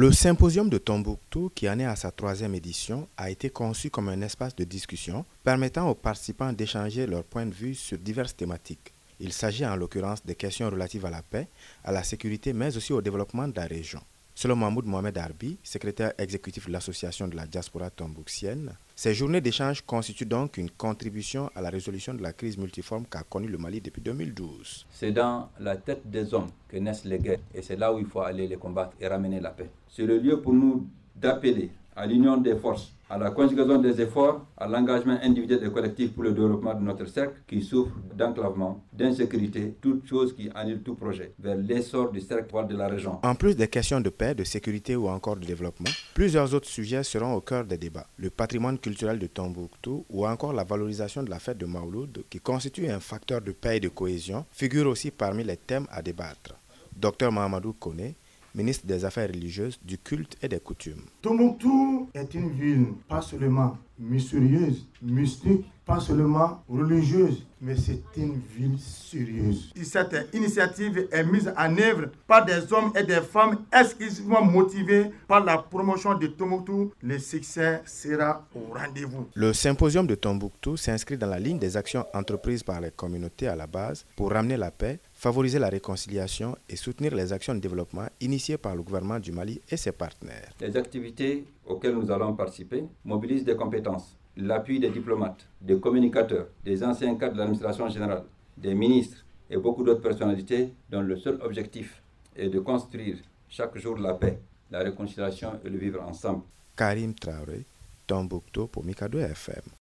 Le symposium de Tombouctou, qui en est à sa troisième édition, a été conçu comme un espace de discussion permettant aux participants d'échanger leurs points de vue sur diverses thématiques. Il s'agit en l'occurrence des questions relatives à la paix, à la sécurité, mais aussi au développement de la région. Selon Mahmoud Mohamed Arbi, secrétaire exécutif de l'association de la diaspora tombouxienne, ces journées d'échange constituent donc une contribution à la résolution de la crise multiforme qu'a connue le Mali depuis 2012. C'est dans la tête des hommes que naissent les guerres et c'est là où il faut aller les combattre et ramener la paix. C'est le lieu pour nous d'appeler à l'union des forces, à la conjugaison des efforts, à l'engagement individuel et collectif pour le développement de notre cercle qui souffre d'enclavement, d'insécurité, toutes choses qui annulent tout projet vers l'essor du cercle de la région. En plus des questions de paix, de sécurité ou encore de développement, plusieurs autres sujets seront au cœur des débats. Le patrimoine culturel de Tombouctou ou encore la valorisation de la fête de Maouloud qui constitue un facteur de paix et de cohésion figure aussi parmi les thèmes à débattre. Docteur Mahamadou Kone, ministre des Affaires religieuses, du culte et des coutumes. Tombouctou est une ville pas seulement mystérieuse, mystique, pas seulement religieuse, mais c'est une ville sérieuse. Si cette initiative est mise en œuvre par des hommes et des femmes exclusivement motivés par la promotion de Tombouctou, le succès sera au rendez-vous. Le symposium de Tombouctou s'inscrit dans la ligne des actions entreprises par les communautés à la base pour ramener la paix, favoriser la réconciliation et soutenir les actions de développement initiées par le gouvernement du Mali et ses partenaires. Les activités auxquelles nous allons participer mobilisent des compétences, l'appui des diplomates, des communicateurs, des anciens cadres de l'administration générale, des ministres et beaucoup d'autres personnalités dont le seul objectif est de construire chaque jour la paix, la réconciliation et le vivre ensemble. Karim Traoré, Tombouctou pour Mikado FM.